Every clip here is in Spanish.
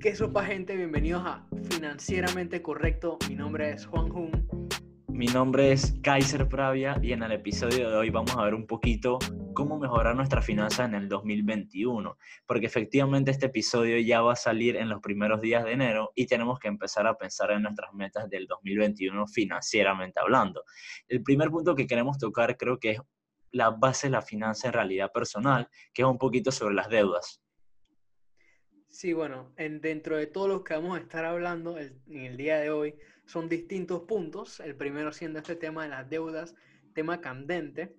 ¿Qué sopa gente? Bienvenidos a Financieramente Correcto. Mi nombre es Juan Jun. Mi nombre es Kaiser Pravia y en el episodio de hoy vamos a ver un poquito cómo mejorar nuestra finanzas en el 2021, porque efectivamente este episodio ya va a salir en los primeros días de enero y tenemos que empezar a pensar en nuestras metas del 2021 financieramente hablando. El primer punto que queremos tocar creo que es la base de la finanza en realidad personal, que es un poquito sobre las deudas. Sí, bueno, en, dentro de todo lo que vamos a estar hablando en el día de hoy, son distintos puntos. El primero siendo este tema de las deudas, tema candente.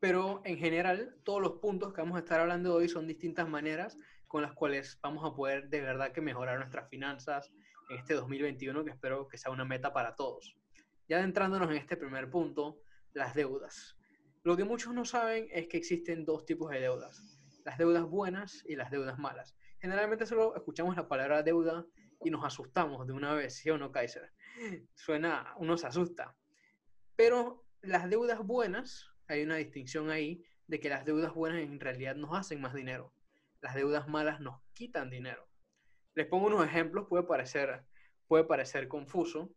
Pero en general, todos los puntos que vamos a estar hablando hoy son distintas maneras con las cuales vamos a poder de verdad que mejorar nuestras finanzas en este 2021, que espero que sea una meta para todos. Ya adentrándonos en este primer punto, las deudas. Lo que muchos no saben es que existen dos tipos de deudas, las deudas buenas y las deudas malas. Generalmente solo escuchamos la palabra deuda y nos asustamos de una vez, ¿sí o no, Kaiser? Suena, uno se asusta. Pero las deudas buenas, hay una distinción ahí de que las deudas buenas en realidad nos hacen más dinero. Las deudas malas nos quitan dinero. Les pongo unos ejemplos, puede parecer, puede parecer confuso.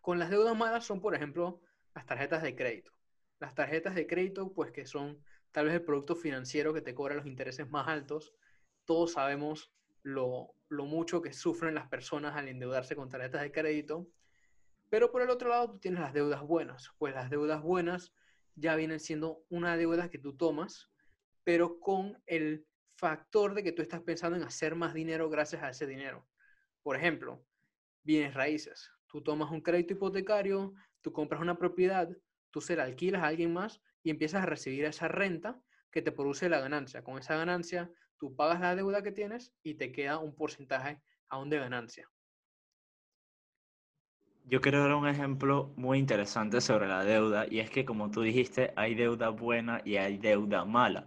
Con las deudas malas son, por ejemplo, las tarjetas de crédito. Las tarjetas de crédito, pues que son tal vez el producto financiero que te cobra los intereses más altos. Todos sabemos lo, mucho que sufren las personas al endeudarse con tarjetas de crédito. Pero por el otro lado, tú tienes las deudas buenas. Pues las deudas buenas ya vienen siendo una deuda que tú tomas, pero con el factor de que tú estás pensando en hacer más dinero gracias a ese dinero. Por ejemplo, bienes raíces. Tú tomas un crédito hipotecario, tú compras una propiedad, tú se la alquilas a alguien más y empiezas a recibir esa renta que te produce la ganancia. Con esa ganancia tú pagas la deuda que tienes y te queda un porcentaje aún de ganancia. Yo quiero dar un ejemplo muy interesante sobre la deuda y es que como tú dijiste, hay deuda buena y hay deuda mala.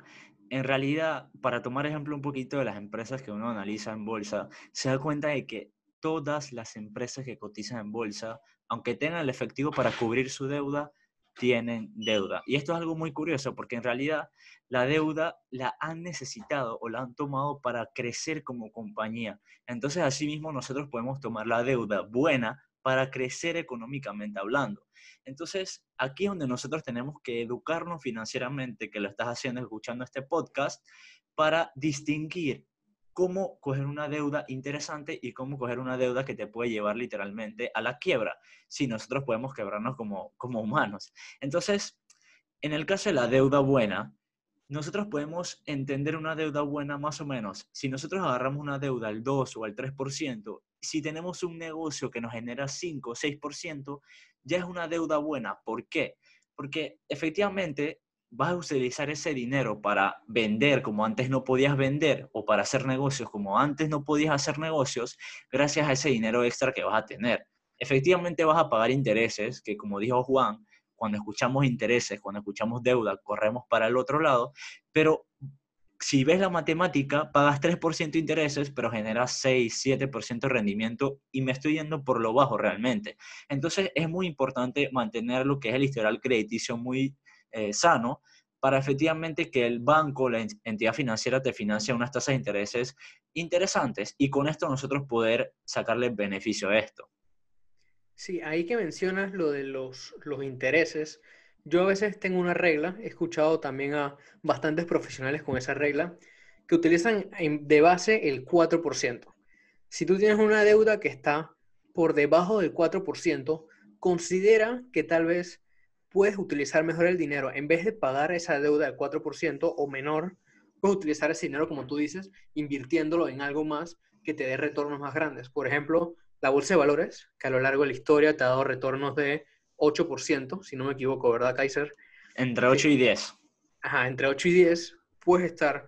En realidad, para tomar ejemplo un poquito de las empresas que uno analiza en bolsa, se da cuenta de que todas las empresas que cotizan en bolsa, aunque tengan el efectivo para cubrir su deuda, tienen deuda. Y esto es algo muy curioso porque en realidad la deuda la han necesitado o la han tomado para crecer como compañía. Entonces, asimismo, nosotros podemos tomar la deuda buena para crecer económicamente hablando. Entonces, aquí es donde nosotros tenemos que educarnos financieramente, que lo estás haciendo escuchando este podcast, para distinguir cómo coger una deuda interesante y cómo coger una deuda que te puede llevar literalmente a la quiebra, si nosotros podemos quebrarnos como, como humanos. Entonces, en el caso de la deuda buena, nosotros podemos entender una deuda buena más o menos. Si nosotros agarramos una deuda al 2 o al 3%, si tenemos un negocio que nos genera 5 o 6%, ya es una deuda buena. ¿Por qué? Porque efectivamente vas a utilizar ese dinero para vender como antes no podías vender o para hacer negocios como antes no podías hacer negocios gracias a ese dinero extra que vas a tener. Efectivamente vas a pagar intereses, que como dijo Juan, cuando escuchamos intereses, cuando escuchamos deuda, corremos para el otro lado, pero si ves la matemática, pagas 3% de intereses, pero generas 6, 7% de rendimiento y me estoy yendo por lo bajo realmente. Entonces es muy importante mantener lo que es el historial crediticio muy eh, sano para efectivamente que el banco, la entidad financiera te financie unas tasas de intereses interesantes y con esto nosotros poder sacarle beneficio a esto. Sí, ahí que mencionas lo de los, los intereses, yo a veces tengo una regla, he escuchado también a bastantes profesionales con esa regla, que utilizan de base el 4%. Si tú tienes una deuda que está por debajo del 4%, considera que tal vez puedes utilizar mejor el dinero. En vez de pagar esa deuda del 4% o menor, puedes utilizar ese dinero, como tú dices, invirtiéndolo en algo más que te dé retornos más grandes. Por ejemplo, la bolsa de valores, que a lo largo de la historia te ha dado retornos de 8%, si no me equivoco, ¿verdad, Kaiser? Entre 8 y 10. Ajá, entre 8 y 10 puedes estar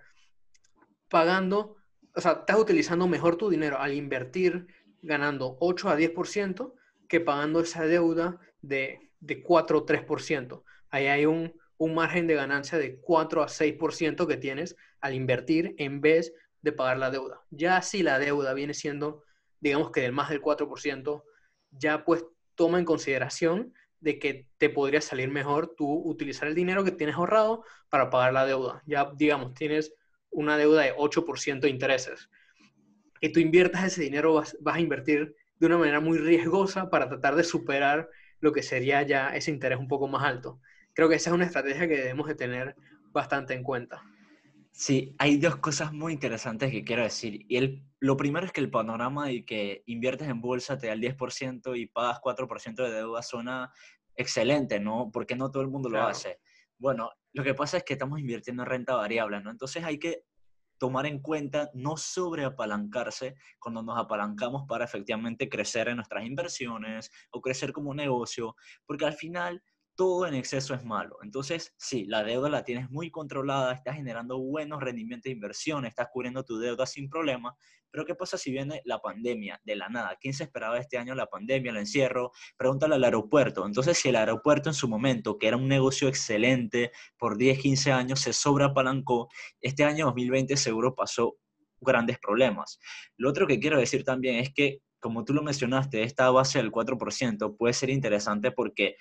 pagando, o sea, estás utilizando mejor tu dinero al invertir ganando 8 a 10% que pagando esa deuda de de 4 o 3%. Ahí hay un, margen de ganancia de 4 a 6% que tienes al invertir en vez de pagar la deuda. Ya si la deuda viene siendo, digamos que del más del 4%, ya pues toma en consideración de que te podría salir mejor tú utilizar el dinero que tienes ahorrado para pagar la deuda. Ya, digamos, tienes una deuda de 8% de intereses. que tú inviertas ese dinero, vas, vas a invertir de una manera muy riesgosa para tratar de superar lo que sería ya ese interés un poco más alto. Creo que esa es una estrategia que debemos de tener bastante en cuenta. Sí, hay dos cosas muy interesantes que quiero decir. Y el, lo primero es que el panorama de que inviertes en bolsa te da el 10% y pagas 4% de deuda suena excelente, ¿no? Porque no todo el mundo lo hace. Bueno, lo que pasa es que estamos invirtiendo en renta variable, ¿no? Entonces hay que tomar en cuenta no sobreapalancarse cuando nos apalancamos para efectivamente crecer en nuestras inversiones o crecer como negocio, porque al final todo en exceso es malo. Entonces, sí, la deuda la tienes muy controlada, estás generando buenos rendimientos de inversión, estás cubriendo tu deuda sin problema, pero ¿qué pasa si viene la pandemia de la nada? ¿Quién se esperaba este año la pandemia, el encierro? Pregúntale al aeropuerto. Entonces, si el aeropuerto en su momento, que era un negocio excelente por 10, 15 años, se sobreapalancó, este año 2020 seguro pasó grandes problemas. Lo otro que quiero decir también es que como tú lo mencionaste, esta base del 4% puede ser interesante porque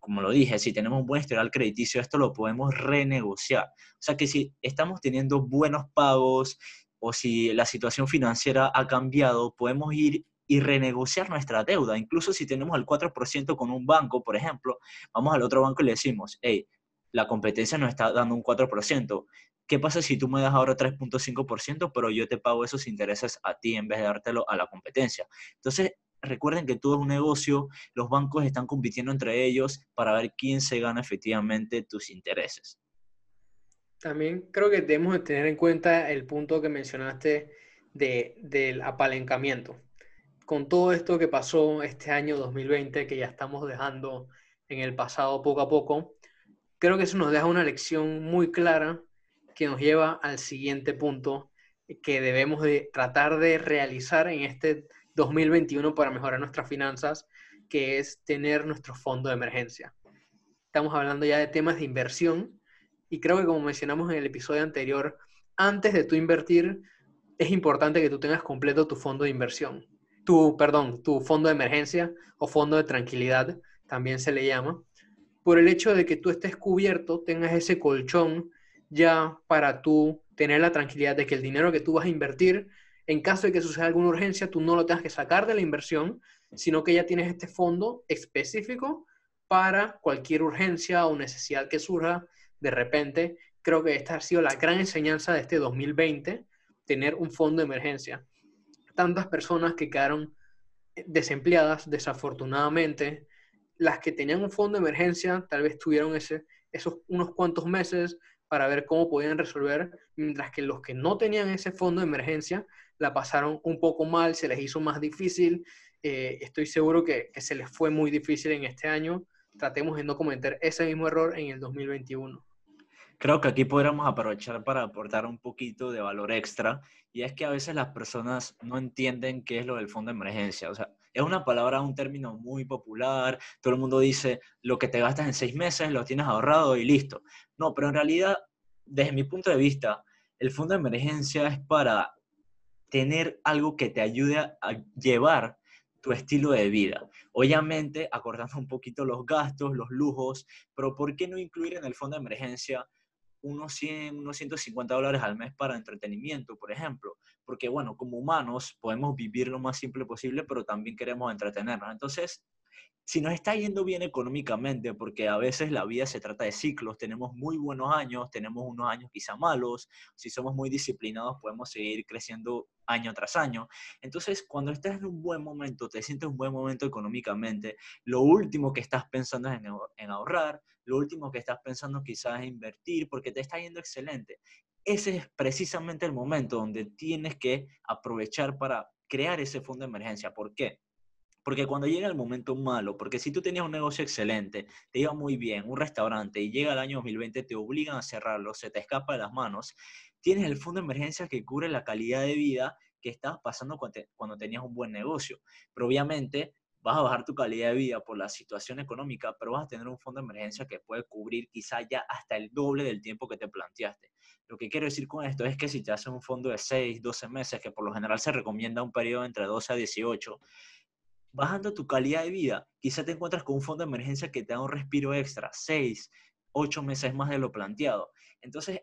como lo dije, si tenemos un buen historial crediticio, esto lo podemos renegociar. O sea que si estamos teniendo buenos pagos o si la situación financiera ha cambiado, podemos ir y renegociar nuestra deuda. Incluso si tenemos el 4% con un banco, por ejemplo, vamos al otro banco y le decimos, hey, la competencia nos está dando un 4%. ¿Qué pasa si tú me das ahora 3.5%, pero yo te pago esos intereses a ti en vez de dártelo a la competencia? Entonces, recuerden que todo es un negocio, los bancos están compitiendo entre ellos para ver quién se gana efectivamente tus intereses. También creo que debemos de tener en cuenta el punto que mencionaste de, del apalancamiento. Con todo esto que pasó este año 2020, que ya estamos dejando en el pasado poco a poco, creo que eso nos deja una lección muy clara que nos lleva al siguiente punto que debemos de tratar de realizar en este 2021 para mejorar nuestras finanzas, que es tener nuestro fondo de emergencia. Estamos hablando ya de temas de inversión y creo que como mencionamos en el episodio anterior, antes de tú invertir, es importante que tú tengas completo tu fondo de inversión. Tu, perdón, tu fondo de emergencia o fondo de tranquilidad, también se le llama, por el hecho de que tú estés cubierto, tengas ese colchón ya para tú tener la tranquilidad de que el dinero que tú vas a invertir en caso de que suceda alguna urgencia, tú no lo tengas que sacar de la inversión, sino que ya tienes este fondo específico para cualquier urgencia o necesidad que surja de repente. Creo que esta ha sido la gran enseñanza de este 2020, tener un fondo de emergencia. Tantas personas que quedaron desempleadas, desafortunadamente, las que tenían un fondo de emergencia tal vez tuvieron ese, esos unos cuantos meses para ver cómo podían resolver, mientras que los que no tenían ese fondo de emergencia la pasaron un poco mal, se les hizo más difícil. Eh, estoy seguro que, se les fue muy difícil en este año. Tratemos de no cometer ese mismo error en el 2021. Creo que aquí podríamos aprovechar para aportar un poquito de valor extra, y es que a veces las personas no entienden qué es lo del fondo de emergencia. O sea, es una palabra, un término muy popular, todo el mundo dice, lo que te gastas en seis meses lo tienes ahorrado y listo. No, pero en realidad, desde mi punto de vista, el fondo de emergencia es para tener algo que te ayude a llevar tu estilo de vida. Obviamente, acordando un poquito los gastos, los lujos, pero ¿por qué no incluir en el fondo de emergencia unos 100, unos 150 dólares al mes para entretenimiento, por ejemplo? Porque, bueno, como humanos podemos vivir lo más simple posible, pero también queremos entretenernos. Entonces, si nos está yendo bien económicamente, porque a veces la vida se trata de ciclos, tenemos muy buenos años, tenemos unos años quizá malos, si somos muy disciplinados podemos seguir creciendo año tras año. Entonces, cuando estás en un buen momento, te sientes un buen momento económicamente, lo último que estás pensando es en, ahorrar, lo último que estás pensando quizás es invertir, porque te está yendo excelente. Ese es precisamente el momento donde tienes que aprovechar para crear ese fondo de emergencia. ¿Por qué? Porque cuando llega el momento malo, porque si tú tenías un negocio excelente, te iba muy bien, un restaurante, y llega el año 2020, te obligan a cerrarlo, se te escapa de las manos, tienes el fondo de emergencia que cubre la calidad de vida que estabas pasando cuando, tenías un buen negocio. Pero obviamente vas a bajar tu calidad de vida por la situación económica, pero vas a tener un fondo de emergencia que puede cubrir quizá ya hasta el doble del tiempo que te planteaste. Lo que quiero decir con esto es que si te haces un fondo de 6, 12 meses, que por lo general se recomienda un periodo entre 12 a 18, bajando tu calidad de vida, quizá te encuentras con un fondo de emergencia que te da un respiro extra, seis, ocho meses más de lo planteado. Entonces,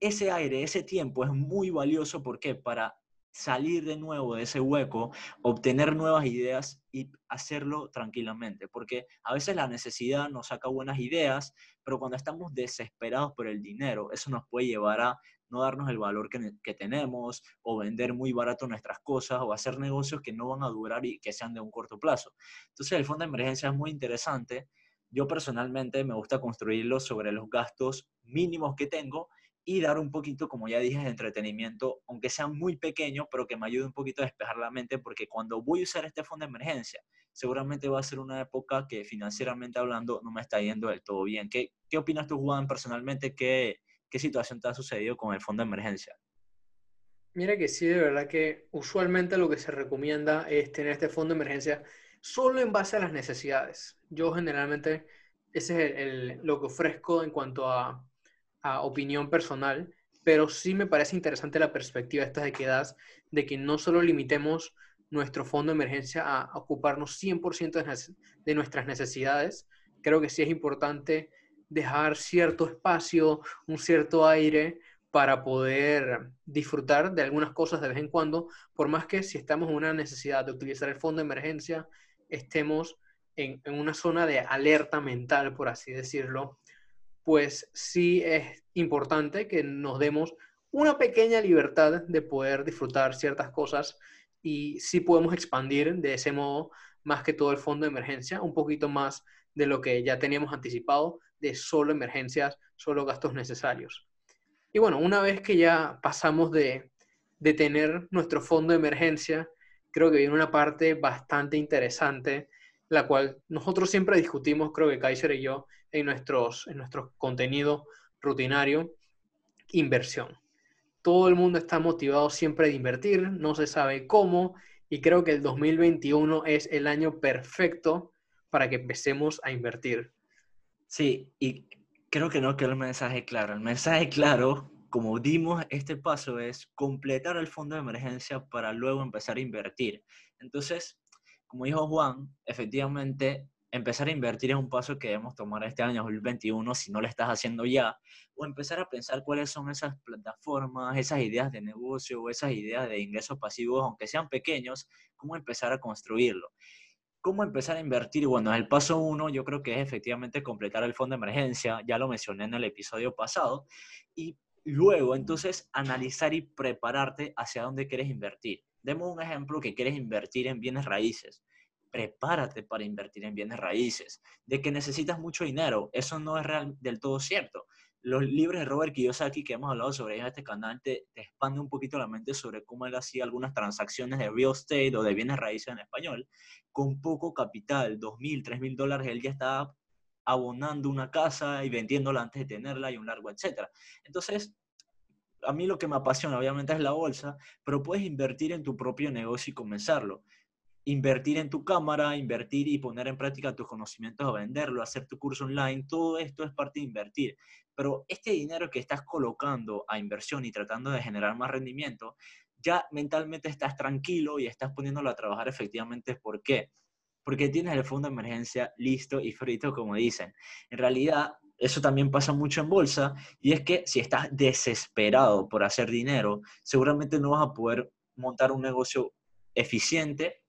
ese aire, ese tiempo es muy valioso, ¿por qué? Para salir de nuevo de ese hueco, obtener nuevas ideas y hacerlo tranquilamente, porque a veces la necesidad nos saca buenas ideas, pero cuando estamos desesperados por el dinero, eso nos puede llevar a no darnos el valor que, tenemos o vender muy barato nuestras cosas o hacer negocios que no van a durar y que sean de un corto plazo. Entonces el fondo de emergencia es muy interesante. Yo personalmente me gusta construirlo sobre los gastos mínimos que tengo y dar un poquito, como ya dije, de entretenimiento, aunque sea muy pequeño, pero que me ayude un poquito a despejar la mente, porque cuando voy a usar este fondo de emergencia, seguramente va a ser una época que financieramente hablando no me está yendo del todo bien. ¿Qué, qué opinas tú, Juan, personalmente? ¿Qué, ¿Qué situación te ha sucedido con el fondo de emergencia? Mira que sí, de verdad que usualmente lo que se recomienda es tener este fondo de emergencia solo en base a las necesidades. Yo generalmente, ese es lo que ofrezco en cuanto a a opinión personal, pero sí me parece interesante la perspectiva esta de que das, de que no solo limitemos nuestro fondo de emergencia a ocuparnos 100% de nuestras necesidades, creo que sí es importante dejar cierto espacio, un cierto aire para poder disfrutar de algunas cosas de vez en cuando, por más que si estamos en una necesidad de utilizar el fondo de emergencia, estemos en, en una zona de alerta mental, por así decirlo, pues sí es importante que nos demos una pequeña libertad de poder disfrutar ciertas cosas y sí podemos expandir de ese modo más que todo el fondo de emergencia, un poquito más de lo que ya teníamos anticipado, de solo emergencias, solo gastos necesarios. Y bueno, una vez que ya pasamos de, de tener nuestro fondo de emergencia, creo que viene una parte bastante interesante la cual nosotros siempre discutimos, creo que Kaiser y yo, en nuestros, en nuestro contenido rutinario, inversión. Todo el mundo está motivado siempre de invertir, no se sabe cómo, y creo que el 2021 es el año perfecto para que empecemos a invertir. Sí, y creo que no quedó el mensaje claro. El mensaje claro, como dimos este paso, es completar el fondo de emergencia para luego empezar a invertir. Entonces, como dijo Juan, efectivamente empezar a invertir es un paso que debemos tomar este año 2021 si no lo estás haciendo ya, o empezar a pensar cuáles son esas plataformas, esas ideas de negocio o esas ideas de ingresos pasivos, aunque sean pequeños, cómo empezar a construirlo. ¿Cómo empezar a invertir? Bueno, el paso uno yo creo que es efectivamente completar el fondo de emergencia, ya lo mencioné en el episodio pasado, y luego entonces analizar y prepararte hacia dónde quieres invertir. Demos un ejemplo que quieres invertir en bienes raíces. Prepárate para invertir en bienes raíces. De que necesitas mucho dinero, eso no es real, del todo cierto. Los libros de Robert Kiyosaki que hemos hablado sobre en este canal te, te expande un poquito la mente sobre cómo él hacía algunas transacciones de real estate o de bienes raíces en español con poco capital, dos mil, tres mil dólares, él ya estaba abonando una casa y vendiéndola antes de tenerla y un largo etcétera. Entonces, a mí lo que me apasiona obviamente es la bolsa, pero puedes invertir en tu propio negocio y comenzarlo. Invertir en tu cámara, invertir y poner en práctica tus conocimientos a venderlo, hacer tu curso online, todo esto es parte de invertir. Pero este dinero que estás colocando a inversión y tratando de generar más rendimiento, ya mentalmente estás tranquilo y estás poniéndolo a trabajar efectivamente. ¿Por qué? Porque tienes el fondo de emergencia listo y frito, como dicen. En realidad, eso también pasa mucho en bolsa, y es que si estás desesperado por hacer dinero, seguramente no vas a poder montar un negocio eficiente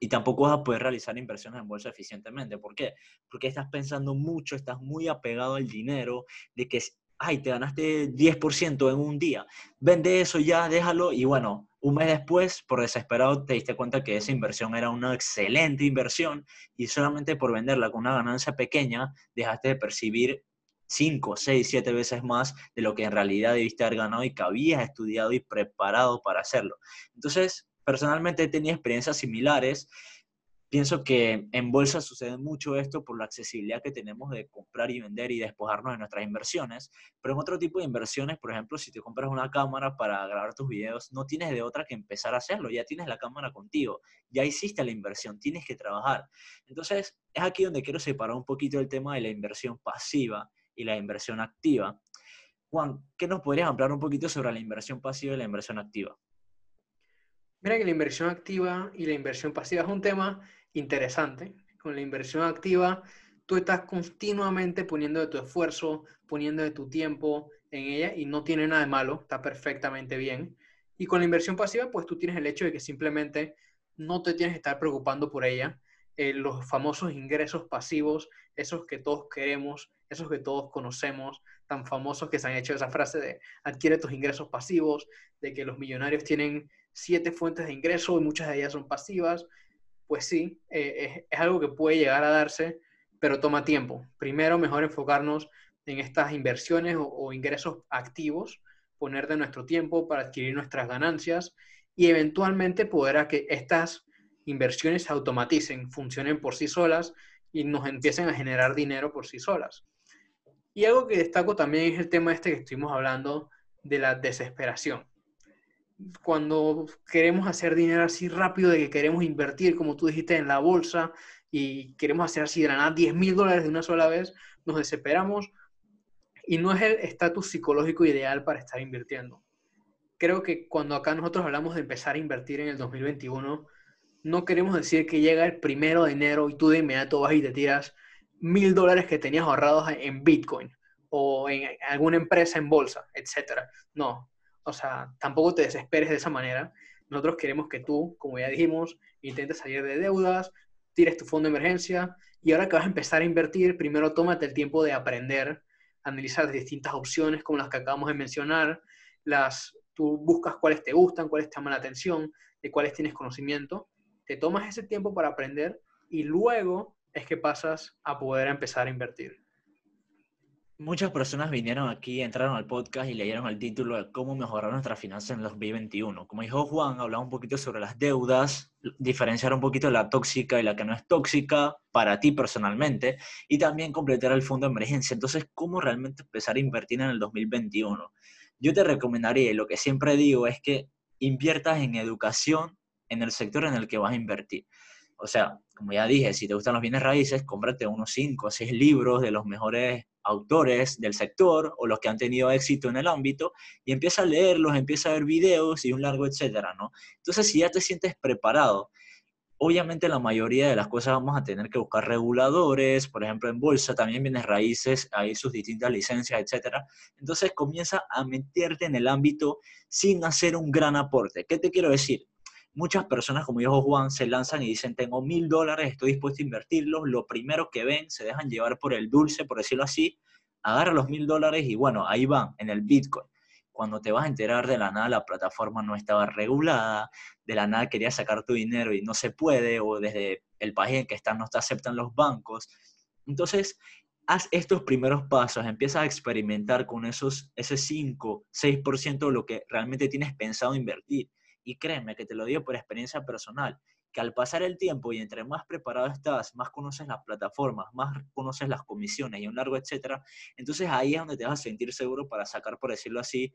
y tampoco vas a poder realizar inversiones en bolsa eficientemente. ¿Por qué? Porque estás pensando mucho, estás muy apegado al dinero, de que, ay, te ganaste 10% en un día, vende eso ya, déjalo, y bueno, un mes después, por desesperado, te diste cuenta que esa inversión era una excelente inversión y solamente por venderla con una ganancia pequeña, dejaste de percibir 5, 6, 7 veces más de lo que en realidad debiste haber ganado y que habías estudiado y preparado para hacerlo. Entonces, personalmente tenía experiencias similares. Pienso que en bolsa sucede mucho esto por la accesibilidad que tenemos de comprar y vender y despojarnos de nuestras inversiones, pero en otro tipo de inversiones, por ejemplo, si te compras una cámara para grabar tus videos, no tienes de otra que empezar a hacerlo, ya tienes la cámara contigo, ya hiciste la inversión, tienes que trabajar. Entonces, es aquí donde quiero separar un poquito el tema de la inversión pasiva y la inversión activa. Juan, ¿qué nos podrías hablar un poquito sobre la inversión pasiva y la inversión activa? Mira que la inversión activa y la inversión pasiva es un tema interesante. Con la inversión activa, tú estás continuamente poniendo de tu esfuerzo, poniendo de tu tiempo en ella y no tiene nada de malo, está perfectamente bien. Y con la inversión pasiva, pues tú tienes el hecho de que simplemente no te tienes que estar preocupando por ella. Eh, los famosos ingresos pasivos, esos que todos queremos, esos que todos conocemos, tan famosos que se han hecho esa frase de adquiere tus ingresos pasivos, de que los millonarios tienen siete fuentes de ingreso y muchas de ellas son pasivas, pues sí, eh, es, algo que puede llegar a darse, pero toma tiempo. Primero, mejor enfocarnos en estas inversiones o, ingresos activos, poner de nuestro tiempo para adquirir nuestras ganancias y eventualmente poder a que estas inversiones se automaticen, funcionen por sí solas y nos empiecen a generar dinero por sí solas. Y algo que destaco también es el tema este que estuvimos hablando de la desesperación. Cuando queremos hacer dinero así rápido, de que queremos invertir, como tú dijiste, en la bolsa y queremos hacer así de nada 10 mil dólares de una sola vez, nos desesperamos y no es el estatus psicológico ideal para estar invirtiendo. Creo que cuando acá nosotros hablamos de empezar a invertir en el 2021, no queremos decir que llega el primero de enero y tú de inmediato vas y te tiras mil dólares que tenías ahorrados en Bitcoin o en alguna empresa en bolsa, etcétera. No, o sea, tampoco te desesperes de esa manera. Nosotros queremos que tú, como ya dijimos, intentes salir de deudas, tires tu fondo de emergencia y ahora que vas a empezar a invertir, primero tómate el tiempo de aprender, analizar distintas opciones como las que acabamos de mencionar, las, tú buscas cuáles te gustan, cuáles te llaman la atención, de cuáles tienes conocimiento, te tomas ese tiempo para aprender y luego es que pasas a poder empezar a invertir. Muchas personas vinieron aquí, entraron al podcast y leyeron el título de cómo mejorar nuestras finanzas en los 2021. Como dijo Juan, hablaba un poquito sobre las deudas, diferenciar un poquito la tóxica y la que no es tóxica para ti personalmente y también completar el fondo de emergencia. Entonces, ¿cómo realmente empezar a invertir en el 2021? Yo te recomendaría, y lo que siempre digo es que inviertas en educación en el sector en el que vas a invertir. O sea, como ya dije, si te gustan los bienes raíces, cómprate unos 5 o 6 libros de los mejores autores del sector o los que han tenido éxito en el ámbito y empieza a leerlos, empieza a ver videos y un largo etcétera, ¿no? Entonces, si ya te sientes preparado, obviamente la mayoría de las cosas vamos a tener que buscar reguladores, por ejemplo, en bolsa también bienes raíces, hay sus distintas licencias, etcétera. Entonces, comienza a meterte en el ámbito sin hacer un gran aporte. ¿Qué te quiero decir? Muchas personas, como dijo Juan, se lanzan y dicen, tengo mil dólares, estoy dispuesto a invertirlos, lo primero que ven, se dejan llevar por el dulce, por decirlo así, agarra los mil dólares y bueno, ahí van, en el Bitcoin. Cuando te vas a enterar de la nada, la plataforma no estaba regulada, de la nada querías sacar tu dinero y no se puede, o desde el país en que estás no te aceptan los bancos. Entonces, haz estos primeros pasos, empieza a experimentar con esos, ese 5, 6% de lo que realmente tienes pensado invertir y créeme que te lo digo por experiencia personal, que al pasar el tiempo y entre más preparado estás, más conoces las plataformas, más conoces las comisiones y un largo etcétera, entonces ahí es donde te vas a sentir seguro para sacar, por decirlo así,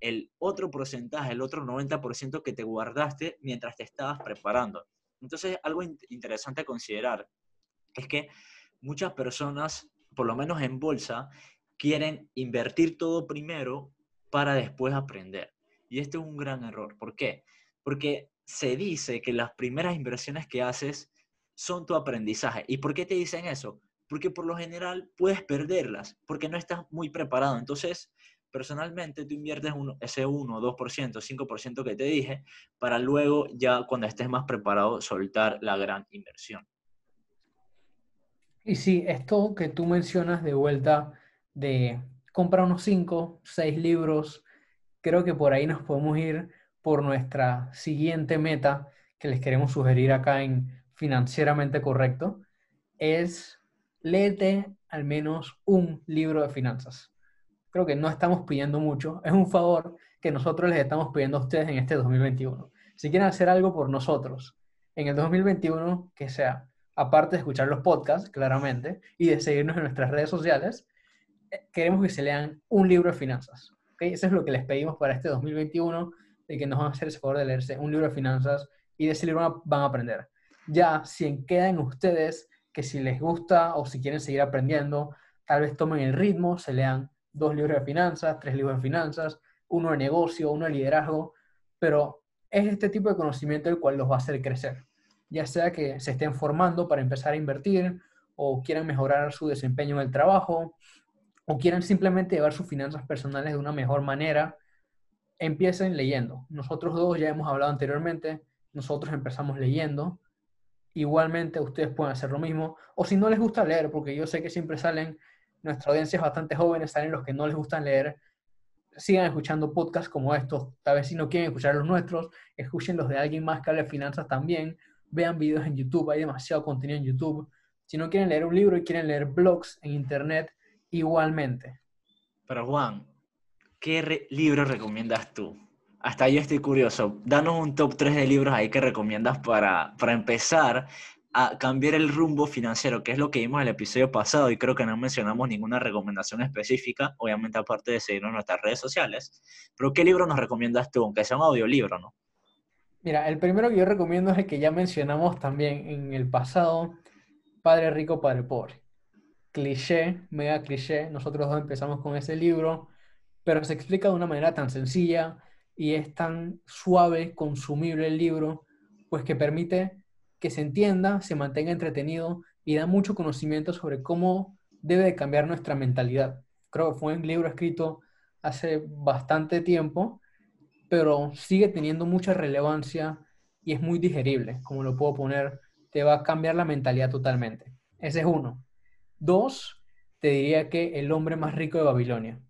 el otro porcentaje, el otro 90% que te guardaste mientras te estabas preparando. Entonces, algo interesante a considerar es que muchas personas, por lo menos en bolsa, quieren invertir todo primero para después aprender. Y este es un gran error. ¿Por qué? Porque se dice que las primeras inversiones que haces son tu aprendizaje. ¿Y por qué te dicen eso? Porque por lo general puedes perderlas, porque no estás muy preparado. Entonces, personalmente tú inviertes ese 1, 2%, 5% que te dije, para luego ya cuando estés más preparado soltar la gran inversión. Y sí, esto que tú mencionas de vuelta de comprar unos 5, 6 libros, creo que por ahí nos podemos ir por nuestra siguiente meta que les queremos sugerir acá en Financieramente Correcto, es léete al menos un libro de finanzas. Creo que no estamos pidiendo mucho, es un favor que nosotros les estamos pidiendo a ustedes en este 2021. Si quieren hacer algo por nosotros en el 2021, que sea, aparte de escuchar los podcasts, claramente, y de seguirnos en nuestras redes sociales, eh, queremos que se lean un libro de finanzas. Eso es lo que les pedimos para este 2021, de que nos van a hacer ese favor de leerse un libro de finanzas y de ese libro van a aprender. Ya, si queda en ustedes que si les gusta o si quieren seguir aprendiendo, tal vez tomen el ritmo, se lean dos libros de finanzas, tres libros de finanzas, uno de negocio, uno de liderazgo, pero es este tipo de conocimiento el cual los va a hacer crecer. Ya sea que se estén formando para empezar a invertir o quieran mejorar su desempeño en el trabajo o quieran simplemente llevar sus finanzas personales de una mejor manera, empiecen leyendo. Nosotros dos ya hemos hablado anteriormente, nosotros empezamos leyendo. Igualmente ustedes pueden hacer lo mismo. O si no les gusta leer, porque yo sé que siempre salen, nuestra audiencia es bastante joven, salen los que no les gustan leer, sigan escuchando podcasts como estos. Tal vez si no quieren escuchar los nuestros, escuchen los de alguien más que hable de finanzas también. Vean videos en YouTube, hay demasiado contenido en YouTube. Si no quieren leer un libro y quieren leer blogs en Internet, igualmente. Pero Juan, ¿qué libro recomiendas tú? Hasta yo estoy curioso. Danos un top 3 de libros ahí que recomiendas para, para empezar a cambiar el rumbo financiero, que es lo que vimos en el episodio pasado y creo que no mencionamos ninguna recomendación específica, obviamente aparte de seguirnos en nuestras redes sociales. Pero ¿qué libro nos recomiendas tú, aunque sea un audiolibro, no? Mira, el primero que yo recomiendo es el que ya mencionamos también en el pasado, Padre Rico, Padre Pobre. Cliché, mega cliché, nosotros dos empezamos con ese libro, pero se explica de una manera tan sencilla y es tan suave, consumible el libro, pues que permite que se entienda, se mantenga entretenido y da mucho conocimiento sobre cómo debe de cambiar nuestra mentalidad. Creo que fue un libro escrito hace bastante tiempo, pero sigue teniendo mucha relevancia y es muy digerible, como lo puedo poner, te va a cambiar la mentalidad totalmente. Ese es uno. Dos, te diría que El hombre más rico de Babilonia.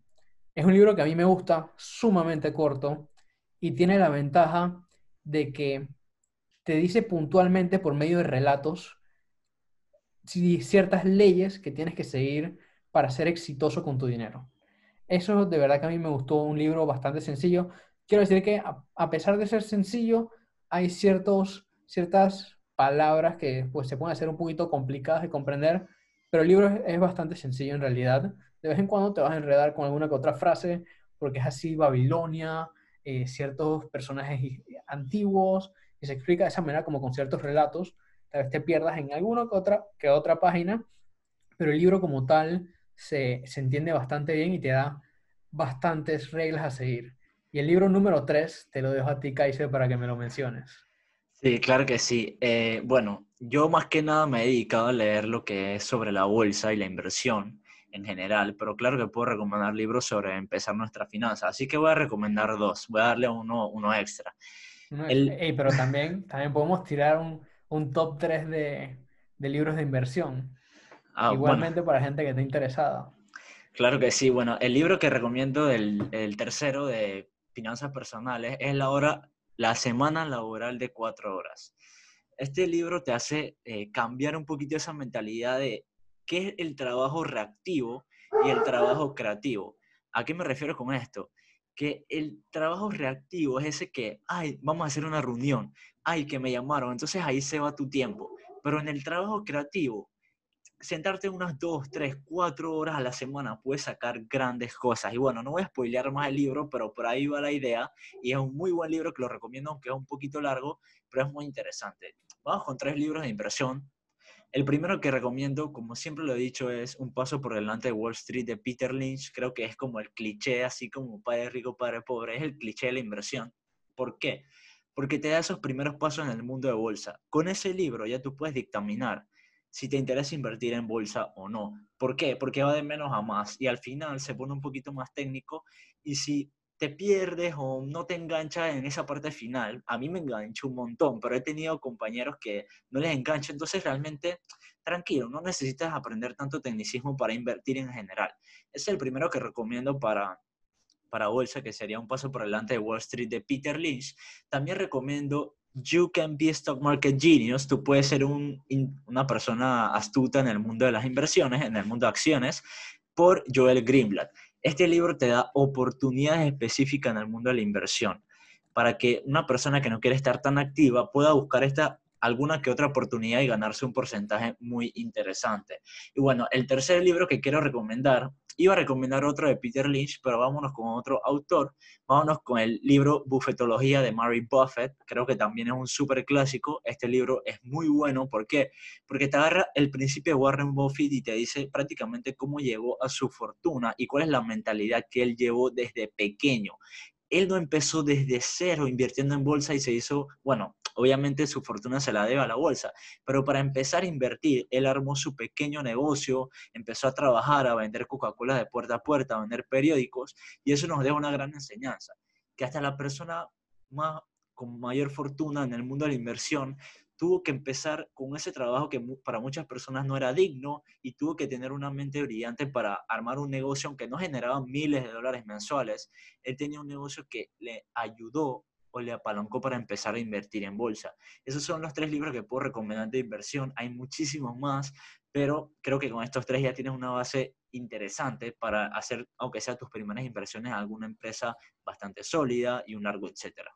Es un libro que a mí me gusta, sumamente corto, y tiene la ventaja de que te dice puntualmente por medio de relatos ciertas leyes que tienes que seguir para ser exitoso con tu dinero. Eso de verdad que a mí me gustó un libro bastante sencillo. Quiero decir que a, pesar de ser sencillo, hay ciertos, ciertas palabras que pues, se pueden hacer un poquito complicadas de comprender, pero el libro es, bastante sencillo en realidad. De vez en cuando te vas a enredar con alguna que otra frase, porque es así Babilonia, eh, ciertos personajes antiguos, y se explica de esa manera como con ciertos relatos, tal vez te pierdas en alguna que otra, que otra página, pero el libro como tal se, se entiende bastante bien y te da bastantes reglas a seguir. Y el libro número 3 te lo dejo a ti, Kaiser, para que me lo menciones. Sí, claro que sí. Eh, bueno, yo más que nada me he dedicado a leer lo que es sobre la bolsa y la inversión en general, pero claro que puedo recomendar libros sobre empezar nuestra finanza, así que voy a recomendar dos, voy a darle uno, uno extra pero también, también podemos tirar un, un top 3 de, de, libros de inversión. Ah, Igualmente para gente que esté interesada. Claro que sí. Bueno, el libro que recomiendo, el, el tercero de finanzas personales, es la, hora, la semana laboral de cuatro horas. Este libro te hace eh, cambiar un poquito esa mentalidad de qué es el trabajo reactivo y el trabajo creativo. ¿A qué me refiero con esto? que el trabajo reactivo es ese que, ay, vamos a hacer una reunión, ay, que me llamaron, entonces ahí se va tu tiempo. Pero en el trabajo creativo, sentarte unas dos, tres, cuatro horas a la semana puedes sacar grandes cosas. Y bueno, no voy a spoilear más el libro, pero por ahí va la idea. Y es un muy buen libro que lo recomiendo, aunque es un poquito largo, pero es muy interesante. Vamos con tres libros de inversión el primero que recomiendo, como siempre lo he dicho, es Un paso por delante de Wall Street de Peter Lynch. Creo que es como el cliché, así como padre rico, padre pobre, es el cliché de la inversión. ¿Por qué? Porque te da esos primeros pasos en el mundo de bolsa. Con ese libro ya tú puedes dictaminar si te interesa invertir en bolsa o no. ¿Por qué? Porque va de menos a más y al final se pone un poquito más técnico y si te pierdes o no te enganchas en esa parte final. A mí me engancha un montón, pero he tenido compañeros que no les engancha. Entonces, realmente, tranquilo, no necesitas aprender tanto tecnicismo para invertir en general. Es el primero que recomiendo para, para bolsa, que sería un paso por delante de Wall Street de Peter Lynch. También recomiendo You Can Be a Stock Market Genius. Tú puedes ser un, una persona astuta en el mundo de las inversiones, en el mundo de acciones, por Joel Greenblatt. Este libro te da oportunidades específicas en el mundo de la inversión para que una persona que no quiere estar tan activa pueda buscar esta alguna que otra oportunidad y ganarse un porcentaje muy interesante. Y bueno, el tercer libro que quiero recomendar, iba a recomendar otro de Peter Lynch, pero vámonos con otro autor, vámonos con el libro Bufetología de Mary Buffett, creo que también es un súper clásico, este libro es muy bueno, ¿por qué? Porque te agarra el principio de Warren Buffett y te dice prácticamente cómo llegó a su fortuna y cuál es la mentalidad que él llevó desde pequeño él no empezó desde cero invirtiendo en bolsa y se hizo, bueno, obviamente su fortuna se la debe a la bolsa, pero para empezar a invertir, él armó su pequeño negocio, empezó a trabajar, a vender Coca-Cola de puerta a puerta, a vender periódicos, y eso nos deja una gran enseñanza, que hasta la persona más, con mayor fortuna en el mundo de la inversión tuvo que empezar con ese trabajo que para muchas personas no era digno y tuvo que tener una mente brillante para armar un negocio que no generaba miles de dólares mensuales. Él tenía un negocio que le ayudó o le apalancó para empezar a invertir en bolsa. Esos son los tres libros que puedo recomendar de inversión. Hay muchísimos más, pero creo que con estos tres ya tienes una base interesante para hacer, aunque sea tus primeras inversiones alguna empresa bastante sólida y un largo etcétera.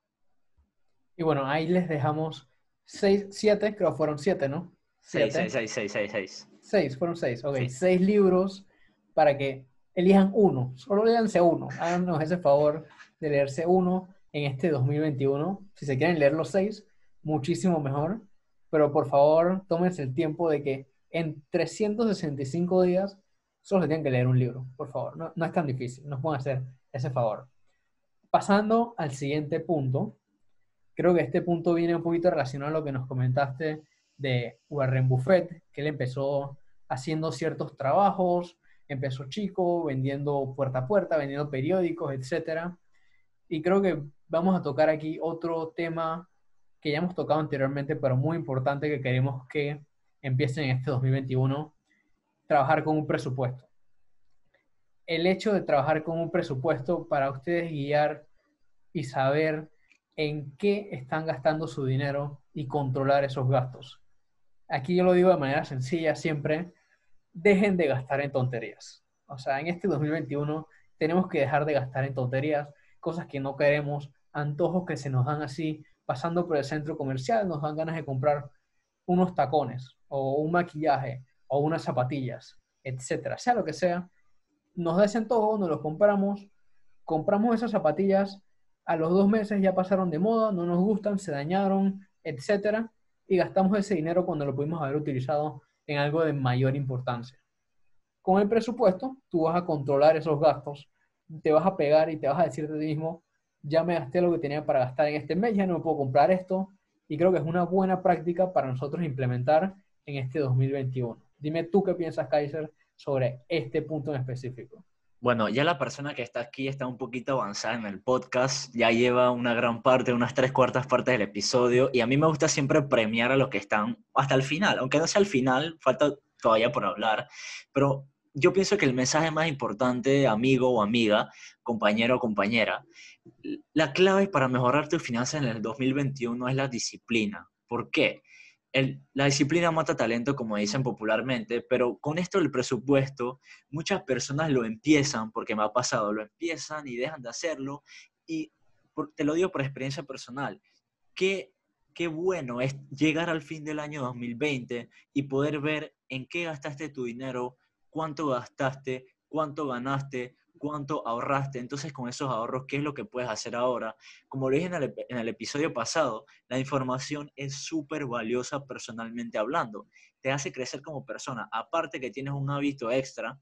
Y bueno, ahí les dejamos seis, siete, creo fueron siete, ¿no? Seis, seis, seis, seis, seis, seis. Seis, fueron seis, ok. Seis libros para que elijan uno, solo léanse uno, háganos ese favor de leerse uno en este 2021. Si se quieren leer los seis, muchísimo mejor, pero por favor tómense el tiempo de que en 365 días solo se tienen que leer un libro, por favor. No, no es tan difícil, nos pueden hacer ese favor. Pasando al siguiente punto, creo que este punto viene un poquito relacionado a lo que nos comentaste de Warren Buffett, que él empezó haciendo ciertos trabajos, empezó chico, vendiendo puerta a puerta, vendiendo periódicos, etc. Y creo que vamos a tocar aquí otro tema que ya hemos tocado anteriormente, pero muy importante que queremos que empiecen en este 2021, trabajar con un presupuesto. El hecho de trabajar con un presupuesto para ustedes guiar y saber en qué están gastando su dinero y controlar esos gastos. Aquí yo lo digo de manera sencilla siempre, dejen de gastar en tonterías. O sea, en este 2021 tenemos que dejar de gastar en tonterías, cosas que no queremos, antojos que se nos dan así, pasando por el centro comercial, nos dan ganas de comprar unos tacones o un maquillaje o unas zapatillas, etcétera, sea lo que sea, nos da ese antojo, nos los compramos, compramos esas zapatillas, a los dos meses ya pasaron de moda, no nos gustan, se dañaron, etcétera, y gastamos ese dinero cuando lo pudimos haber utilizado en algo de mayor importancia. Con el presupuesto, tú vas a controlar esos gastos, te vas a pegar y te vas a decir a ti mismo, ya me gasté lo que tenía para gastar en este mes, ya no puedo comprar esto, y creo que es una buena práctica para nosotros implementar en este 2021. Dime tú qué piensas, Kaiser, sobre este punto en específico. Bueno, ya la persona que está aquí está un poquito avanzada en el podcast, ya lleva una gran parte, unas tres cuartas partes del episodio, y a mí me gusta siempre premiar a los que están hasta el final, aunque no sea el final, falta todavía por hablar, pero yo pienso que el mensaje más importante, amigo o amiga, compañero o compañera, la clave para mejorar tus finanzas en el 2021 es la disciplina. ¿Por qué? La disciplina mata talento, como dicen popularmente, pero con esto del presupuesto, muchas personas lo empiezan, porque me ha pasado, lo empiezan y dejan de hacerlo. Y te lo digo por experiencia personal, qué, qué bueno es llegar al fin del año 2020 y poder ver en qué gastaste tu dinero, cuánto gastaste, cuánto ganaste, cuánto ahorraste. Entonces, con esos ahorros, ¿qué es lo que puedes hacer ahora? Como lo dije en el, episodio pasado, la información es súper valiosa personalmente hablando. Te hace crecer como persona. Aparte que tienes un hábito extra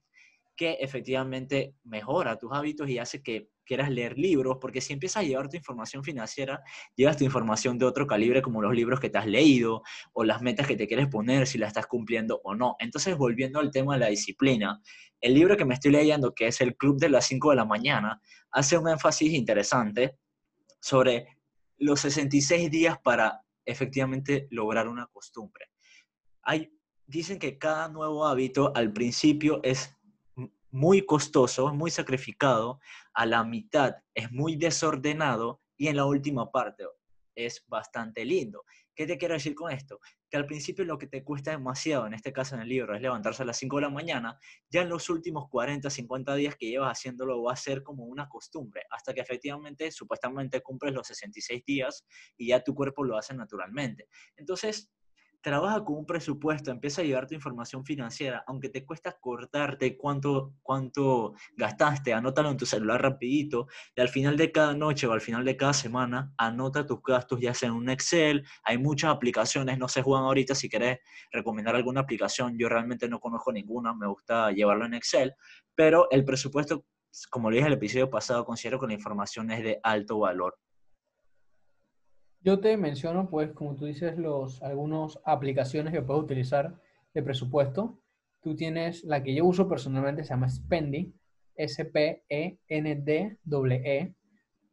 que efectivamente mejora tus hábitos y hace que quieras leer libros, porque si empiezas a llevar tu información financiera, llevas tu información de otro calibre como los libros que te has leído o las metas que te quieres poner, si las estás cumpliendo o no. Entonces, volviendo al tema de la disciplina, el libro que me estoy leyendo, que es El Club de las 5 de la mañana, hace un énfasis interesante sobre los 66 días para efectivamente lograr una costumbre. Hay, dicen que cada nuevo hábito al principio es muy costoso, muy sacrificado, a la mitad es muy desordenado y en la última parte es bastante lindo. ¿Qué te quiero decir con esto? Que al principio lo que te cuesta demasiado, en este caso en el libro, es levantarse a las 5 de la mañana, ya en los últimos 40, 50 días que llevas haciéndolo va a ser como una costumbre, hasta que efectivamente, supuestamente cumples los 66 días y ya tu cuerpo lo hace naturalmente. Entonces, trabaja con un presupuesto, empieza a llevar tu información financiera, aunque te cuesta cortarte cuánto, cuánto gastaste, anótalo en tu celular rapidito y al final de cada noche o al final de cada semana, anota tus gastos ya sea en un Excel, hay muchas aplicaciones, no sé Juan ahorita si querés recomendar alguna aplicación, yo realmente no conozco ninguna, me gusta llevarlo en Excel, pero el presupuesto, como le dije en el episodio pasado, considero que la información es de alto valor. Yo te menciono, pues, como tú dices, los, algunas aplicaciones que puedes utilizar de presupuesto. Tú tienes la que yo uso personalmente, se llama Spendy, S-P-E-N-D-E.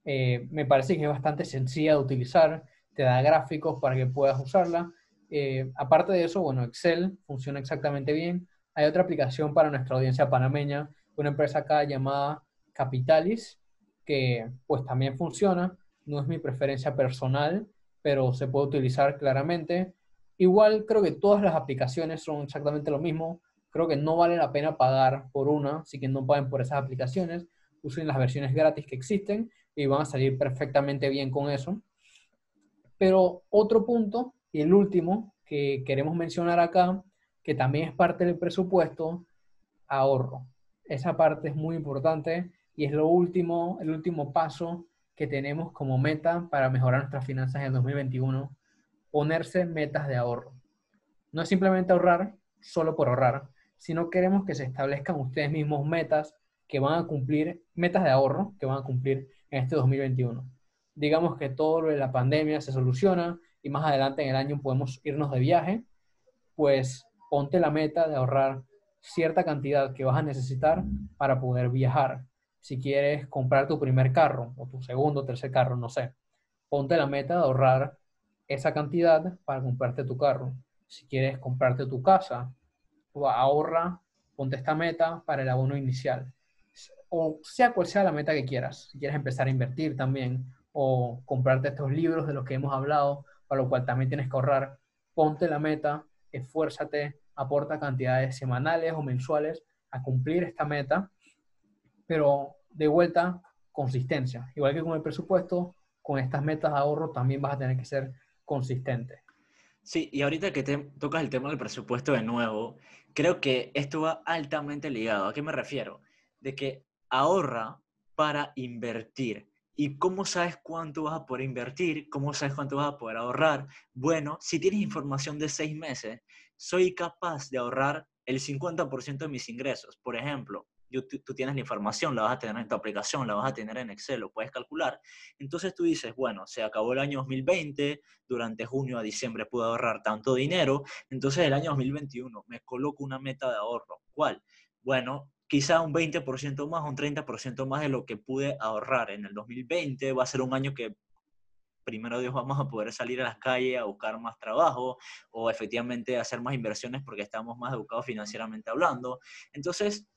Eh, me parece que es bastante sencilla de utilizar, te da gráficos para que puedas usarla. Eh, aparte de eso, bueno, Excel funciona exactamente bien. Hay otra aplicación para nuestra audiencia panameña, una empresa acá llamada Capitalis, que pues también funciona. No es mi preferencia personal, pero se puede utilizar claramente. Igual creo que todas las aplicaciones son exactamente lo mismo. Creo que no vale la pena pagar por una, así que no paguen por esas aplicaciones. Usen las versiones gratis que existen y van a salir perfectamente bien con eso. Pero otro punto, y el último que queremos mencionar acá, que también es parte del presupuesto, ahorro. Esa parte es muy importante y es lo último, el último paso que tenemos como meta para mejorar nuestras finanzas en el 2021, ponerse metas de ahorro. No es simplemente ahorrar solo por ahorrar, sino queremos que se establezcan ustedes mismos metas que van a cumplir, metas de ahorro que van a cumplir en este 2021. Digamos que todo lo de la pandemia se soluciona y más adelante en el año podemos irnos de viaje, pues ponte la meta de ahorrar cierta cantidad que vas a necesitar para poder viajar si quieres comprar tu primer carro o tu segundo tercer carro, no sé, ponte la meta de ahorrar esa cantidad para comprarte tu carro. Si quieres comprarte tu casa, ahorra, ponte esta meta para el abono inicial. O sea cual sea la meta que quieras. Si quieres empezar a invertir también o comprarte estos libros de los que hemos hablado, para lo cual también tienes que ahorrar, ponte la meta, esfuérzate, aporta cantidades semanales o mensuales a cumplir esta meta pero de vuelta, consistencia. Igual que con el presupuesto, con estas metas de ahorro también vas a tener que ser consistente. Sí, y ahorita que te tocas el tema del presupuesto de nuevo, creo que esto va altamente ligado. ¿A qué me refiero? De que ahorra para invertir. ¿Y cómo sabes cuánto vas a poder invertir? ¿Cómo sabes cuánto vas a poder ahorrar? Bueno, si tienes información de seis meses, soy capaz de ahorrar el 50% de mis ingresos. Por ejemplo, tú, tienes la información, la vas a tener en tu aplicación, la vas a tener en Excel, lo puedes calcular. Entonces tú dices, bueno, se acabó el año 2020, durante junio a diciembre pude ahorrar tanto dinero, entonces el año 2021 me coloco una meta de ahorro. ¿Cuál? Bueno, quizá un 20% más, un 30% más de lo que pude ahorrar en el 2020. Va a ser un año que primero Dios vamos a poder salir a las calles a buscar más trabajo o efectivamente hacer más inversiones porque estamos más educados financieramente hablando. Entonces,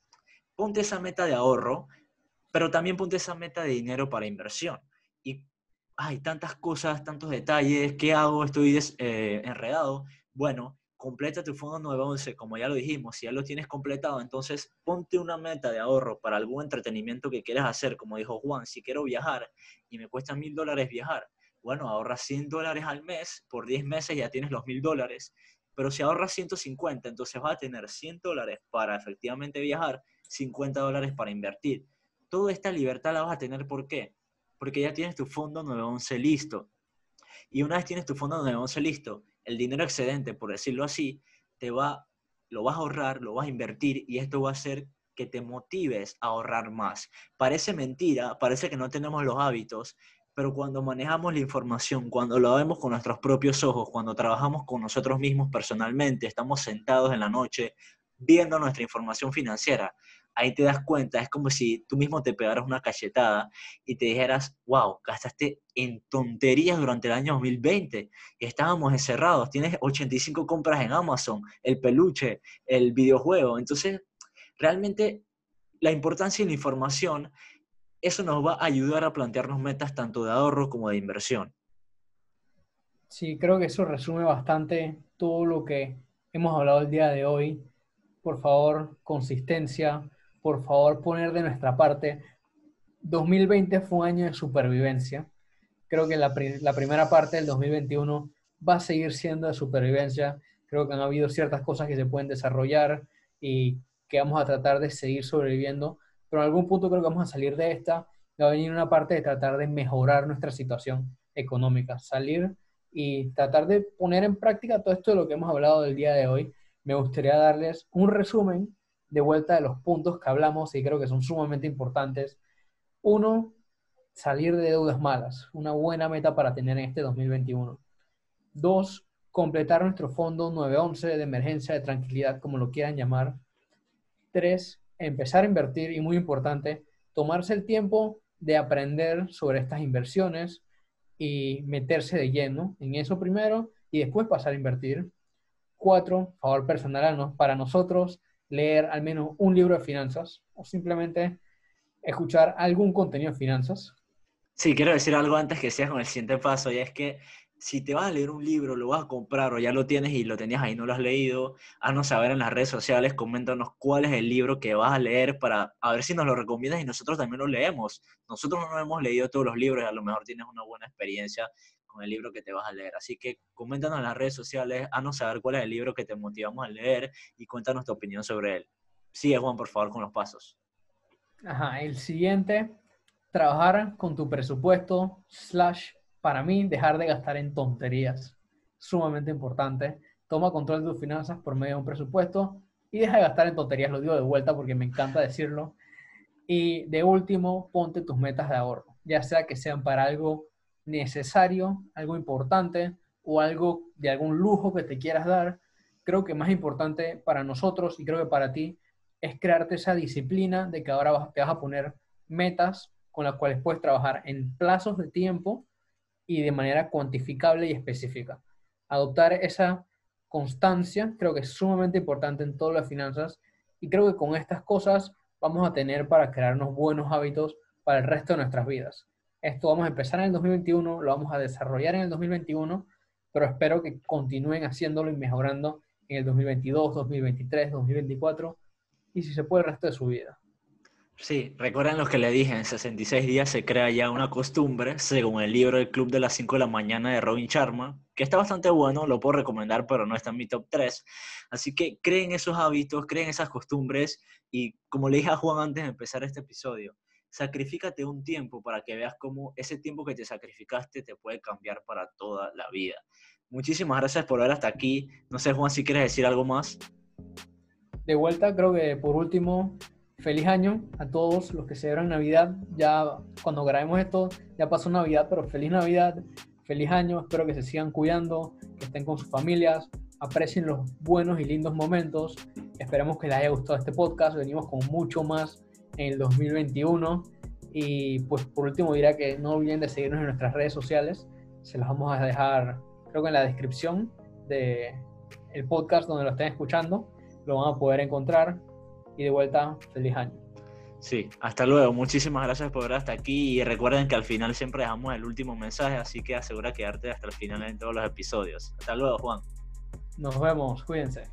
ponte esa meta de ahorro, pero también ponte esa meta de dinero para inversión. Y hay tantas cosas, tantos detalles, ¿qué hago? Estoy eh, enredado. Bueno, completa tu fondo 911, como ya lo dijimos, si ya lo tienes completado, entonces ponte una meta de ahorro para algún entretenimiento que quieras hacer, como dijo Juan, si quiero viajar y me cuesta mil dólares viajar, bueno, ahorra 100 dólares al mes, por 10 meses ya tienes los mil dólares, pero si ahorras 150, entonces vas a tener 100 dólares para efectivamente viajar 50 dólares para invertir. Toda esta libertad la vas a tener, ¿por qué? Porque ya tienes tu fondo 911 listo. Y una vez tienes tu fondo 911 listo, el dinero excedente, por decirlo así, te va, lo vas a ahorrar, lo vas a invertir y esto va a hacer que te motives a ahorrar más. Parece mentira, parece que no tenemos los hábitos, pero cuando manejamos la información, cuando lo vemos con nuestros propios ojos, cuando trabajamos con nosotros mismos personalmente, estamos sentados en la noche viendo nuestra información financiera, ahí te das cuenta, es como si tú mismo te pegaras una cachetada y te dijeras, wow, gastaste en tonterías durante el año 2020 y estábamos encerrados, tienes 85 compras en Amazon, el peluche, el videojuego, entonces realmente la importancia de la información, eso nos va a ayudar a plantearnos metas tanto de ahorro como de inversión. Sí, creo que eso resume bastante todo lo que hemos hablado el día de hoy. Por favor, consistencia, por favor poner de nuestra parte. 2020 fue un año de supervivencia. Creo que la, primera parte del 2021 va a seguir siendo de supervivencia. Creo que han habido ciertas cosas que se pueden desarrollar y que vamos a tratar de seguir sobreviviendo, pero en algún punto creo que vamos a salir de esta. Va a venir una parte de tratar de mejorar nuestra situación económica, salir y tratar de poner en práctica todo esto de lo que hemos hablado del día de hoy. Me gustaría darles un resumen de vuelta de los puntos que hablamos y creo que son sumamente importantes. Uno, salir de deudas malas, una buena meta para tener en este 2021. Dos, completar nuestro fondo 911 de emergencia de tranquilidad, como lo quieran llamar. Tres, empezar a invertir y muy importante, tomarse el tiempo de aprender sobre estas inversiones y meterse de lleno en eso primero y después pasar a invertir. Cuatro, favor personal para nosotros, leer al menos un libro de finanzas o simplemente escuchar algún contenido de finanzas. Sí, quiero decir algo antes que sea con el siguiente paso, y es que si te vas a leer un libro, lo vas a comprar o ya lo tienes y lo tenías ahí, no lo has leído, haznos saber en las redes sociales, coméntanos cuál es el libro que vas a leer para a ver si nos lo recomiendas y nosotros también lo leemos. Nosotros no hemos leído todos los libros a lo mejor tienes una buena experiencia con el libro que te vas a leer. Así que coméntanos en las redes sociales, haznos saber cuál es el libro que te motivamos a leer y cuéntanos tu opinión sobre él. Sigue Juan, por favor, con los pasos. Ajá, el siguiente, trabajar con tu presupuesto slash para mí, dejar de gastar en tonterías. Sumamente importante. Toma control de tus finanzas por medio de un presupuesto y deja de gastar en tonterías. Lo digo de vuelta porque me encanta decirlo. Y de último, ponte tus metas de ahorro, ya sea que sean para algo necesario, algo importante o algo de algún lujo que te quieras dar. Creo que más importante para nosotros y creo que para ti es crearte esa disciplina de que ahora te vas a poner metas con las cuales puedes trabajar en plazos de tiempo y de manera cuantificable y específica. Adoptar esa constancia creo que es sumamente importante en todas las finanzas y creo que con estas cosas vamos a tener para crearnos buenos hábitos para el resto de nuestras vidas. Esto vamos a empezar en el 2021, lo vamos a desarrollar en el 2021, pero espero que continúen haciéndolo y mejorando en el 2022, 2023, 2024 y si se puede el resto de su vida. Sí, recuerden lo que le dije, en 66 días se crea ya una costumbre, según el libro El Club de las 5 de la mañana de Robin Sharma, que está bastante bueno, lo puedo recomendar, pero no está en mi top 3. Así que creen esos hábitos, creen esas costumbres y como le dije a Juan antes de empezar este episodio, sacrifícate un tiempo para que veas cómo ese tiempo que te sacrificaste te puede cambiar para toda la vida. Muchísimas gracias por ver hasta aquí. No sé, Juan, si quieres decir algo más. De vuelta, creo que por último, feliz año a todos los que celebran Navidad. Ya cuando grabemos esto, ya pasó Navidad, pero feliz Navidad, feliz año. Espero que se sigan cuidando, que estén con sus familias, aprecien los buenos y lindos momentos. Esperemos que les haya gustado este podcast. Venimos con mucho más en el 2021. Y pues por último dirá que no olviden de seguirnos en nuestras redes sociales. Se las vamos a dejar, creo que en la descripción de el podcast donde lo estén escuchando. Lo van a poder encontrar y de vuelta, feliz año. Sí, hasta luego. Muchísimas gracias por ver hasta aquí y recuerden que al final siempre dejamos el último mensaje, así que asegura quedarte hasta el final en todos los episodios. Hasta luego, Juan. Nos vemos, cuídense.